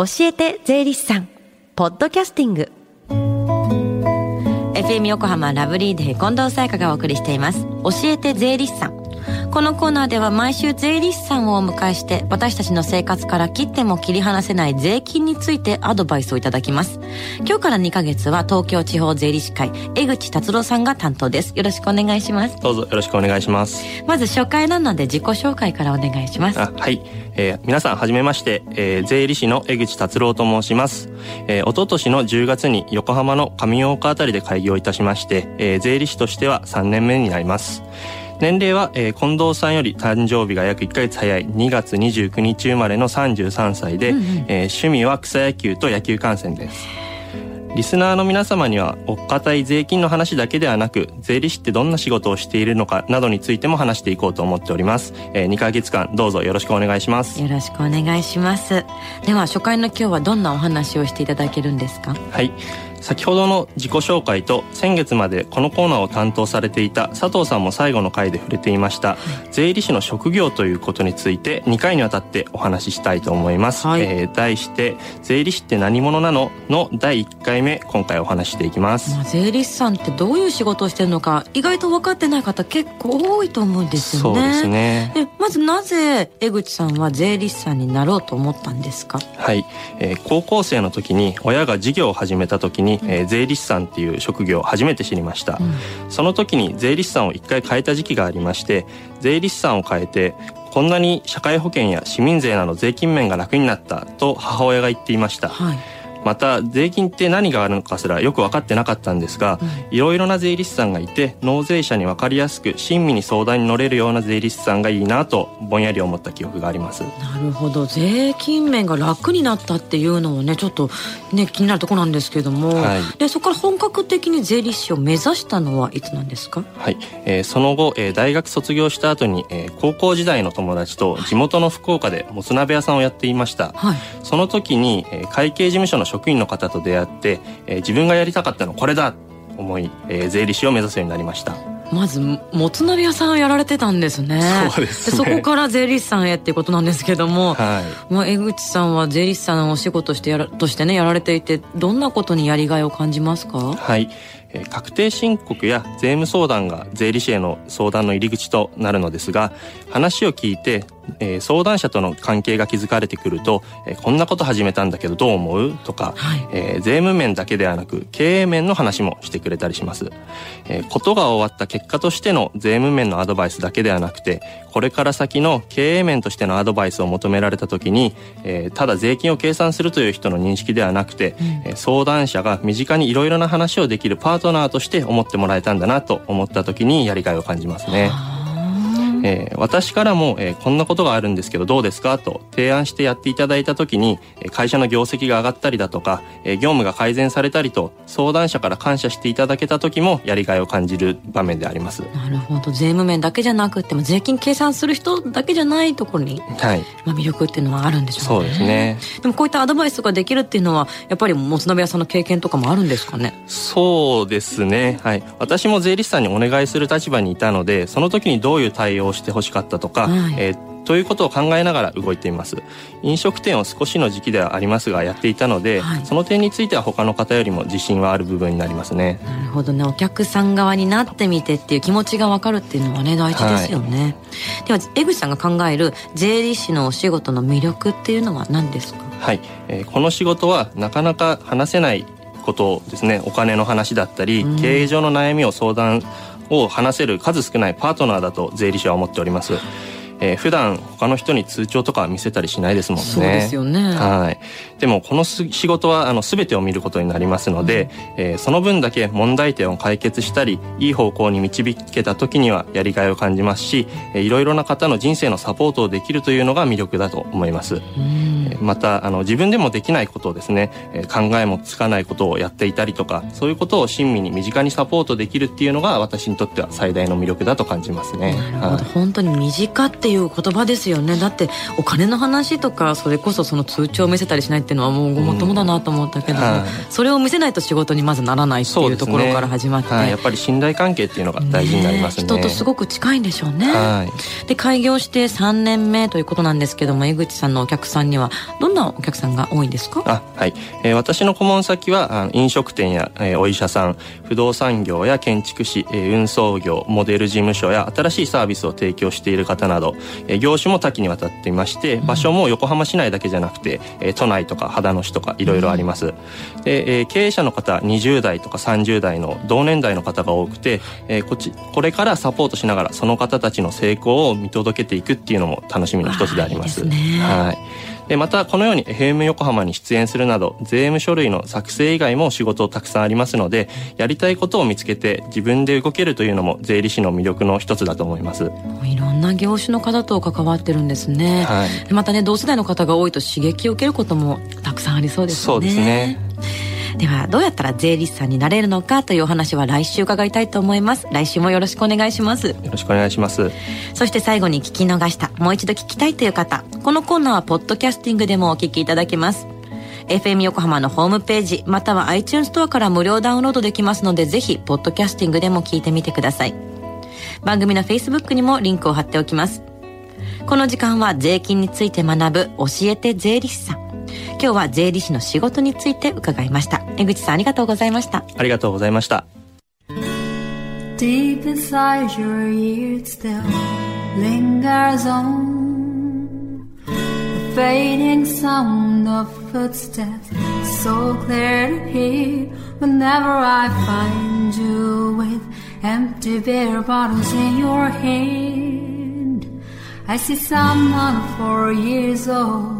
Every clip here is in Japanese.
教えて税理士さん。ポッドキャスティング。FM 横浜ラブリーデー近藤沙耶香がお送りしています。教えて税理士さん。このコーナーでは毎週税理士さんをお迎えして私たちの生活から切っても切り離せない税金についてアドバイスをいただきます。今日から2ヶ月は東京地方税理士会江口達郎さんが担当です。よろしくお願いします。どうぞよろしくお願いします。まず初回なので自己紹介からお願いします。あはい、えー、皆さんはじめまして、えー、税理士の江口達郎と申します、えー、一昨年の10月に横浜の上大岡あたりで開業いたしまして、えー、税理士としては3年目になります年齢は、えー、近藤さんより誕生日が約1ヶ月早い2月29日生まれの33歳で、うんうん、えー、趣味は草野球と野球観戦です。リスナーの皆様にはおっかたい税金の話だけではなく税理士ってどんな仕事をしているのかなどについても話していこうと思っております、えー、2ヶ月間どうぞよろしくお願いします。よろしくお願いします。では初回の今日はどんなお話をしていただけるんですか？はい先ほどの自己紹介と先月までこのコーナーを担当されていた佐藤さんも最後の回で触れていました、はい、税理士の職業ということについて2回にわたってお話ししたいと思います、はい、えー、題して「税理士って何者なの?」の第1回目今回お話していきます、まあ、税理士さんってどういう仕事をしてるのか意外と分かってない方結構多いと思うんですよね。そうですね。でまずなぜ江口さんは税理士さんになろうと思ったんですか？はい、えー、高校生の時に親が事業を始めた時に、えー、税理士さんっていう職業を初めて知りました、うん、その時に税理士さんを一回変えた時期がありまして税理士さんを変えてこんなに社会保険や市民税など税金面が楽になったと母親が言っていました、はいまた税金って何があるのかすらよく分かってなかったんですが、いろいろな税理士さんがいて納税者に分かりやすく親身に相談に乗れるような税理士さんがいいなとぼんやり思った記憶があります。なるほど。税金面が楽になったっていうのもねちょっとね気になるところなんですけども、はい、でそこから本格的に税理士を目指したのはいつなんですか？はい、えー、その後、えー、大学卒業した後に、えー、高校時代の友達と地元の福岡でもつ鍋屋さんをやっていました、はい、その時に、えー、会計事務所の職員の方と出会って、えー、自分がやりたかったのこれだ思い、えー、税理士を目指すようになりました。まずもつ鍋屋さんやられてたんですね。そうです、ね、そこから税理士さんへっていうことなんですけども、はい、まあ、江口さんは税理士さんのお仕事してやらとしてねやられていてどんなことにやりがいを感じますか？はい。確定申告や税務相談が税理士への相談の入り口となるのですが話を聞いてえー、相談者との関係が築かれてくると、えー、こんなこと始めたんだけどどう思う？とか、はい、えー、税務面だけではなく経営面の話もしてくれたりします、えー、ことが終わった結果としての税務面のアドバイスだけではなくてこれから先の経営面としてのアドバイスを求められた時に、えー、ただ税金を計算するという人の認識ではなくて、うん、相談者が身近にいろいろな話をできるパートナーとして思ってもらえたんだなと思った時にやりがいを感じますね。えー、私からも、えー、こんなことがあるんですけどどうですか？と提案してやっていただいた時に会社の業績が上がったりだとか、えー、業務が改善されたりと相談者から感謝していただけた時もやりがいを感じる場面であります。なるほど。税務面だけじゃなくても税金計算する人だけじゃないところに、はい。まあ、魅力っていうのはあるんでしょうね。そうですね。でもこういったアドバイスができるっていうのはやっぱりもつ鍋屋さんの経験とかもあるんですかね？そうですね。はい。私も税理士さんにお願いする立場にいたのでその時にどういう対応をしてほしかったとか、はい、えーということを考えながら動いています。飲食店を少しの時期ではありますがやっていたので、はい、その点については他の方よりも自信はある部分になりますね。なるほどね。お客さん側になってみてっていう気持ちが分かるっていうのはね大事ですよね、はい、では江口さんが考える税理士のお仕事の魅力っていうのは何ですか？はい、えー、この仕事はなかなか話せないことですね。お金の話だったり、経営上の悩みを相談を話せる数少ないパートナーだと税理士は思っております。えー、普段他の人に通帳とか見せたりしないですもんね。そうですよね。はい。でもこの仕事はあの全てを見ることになりますので、うん、えー、その分だけ問題点を解決したりいい方向に導けた時にはやりがいを感じますし、えー、いろいろな方の人生のサポートをできるというのが魅力だと思います。うんまたあの自分でもできないことをですね、え考えもつかないことをやっていたりとかそういうことを親身に身近にサポートできるっていうのが私にとっては最大の魅力だと感じますね。なるほど、はい、本当に身近っていう言葉ですよね。だってお金の話とかそれこそその通帳を見せたりしないっていうのはもうごもっともだなと思ったけど、うんはい、それを見せないと仕事にまずならないっていうところから始まって、ね。はい、やっぱり信頼関係っていうのが大事になりますね、ね、人とすごく近いんでしょうね、はい、で開業して3年目ということなんですけども江口さんのお客さんにははどんなお客さんが多いんですか？あはい、えー、私の顧問先は飲食店や、えー、お医者さん不動産業や建築士、えー、運送業モデル事務所や新しいサービスを提供している方など、えー、業種も多岐にわたっていまして、場所も横浜市内だけじゃなくて、えー、都内とか秦野市とかいろいろあります、で、えー、経営者の方20代とか30代の同年代の方が多くて、えー、こっちこれからサポートしながらその方たちの成功を見届けていくっていうのも楽しみの一つであります。いいね、はい。でまたこのように FM 横浜に出演するなど税務書類の作成以外も仕事たくさんありますのでやりたいことを見つけて自分で動けるというのも税理士の魅力の一つだと思います。いろんな業種の方と関わってるんですね、はい、またね同世代の方が多いと刺激を受けることもたくさんありそうですね。そうですねではどうやったら税理士さんになれるのかというお話は来週伺いたいと思います。来週もよろしくお願いします。よろしくお願いします。そして最後に聞き逃したもう一度聞きたいという方このコーナーはポッドキャスティングでもお聞きいただけます。FM 横浜のホームページまたは iTunes ストアから無料ダウンロードできますのでぜひポッドキャスティングでも聞いてみてください。番組の Facebook にもリンクを貼っておきます。この時間は税金について学ぶ教えて税理士さん今日は税理士の仕事について伺いました江口さんありがとうございましたありがとうございました Deep inside your ears still lingers on The fading sound of footsteps So clear to hear Whenever I find you with Empty beer bottles in your hand I see someone four years old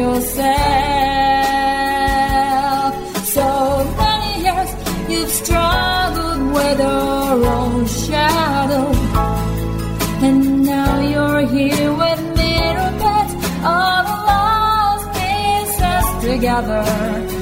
yourself. So many years you've struggled with your own shadow. And now you're here with little bits of lost pieces together.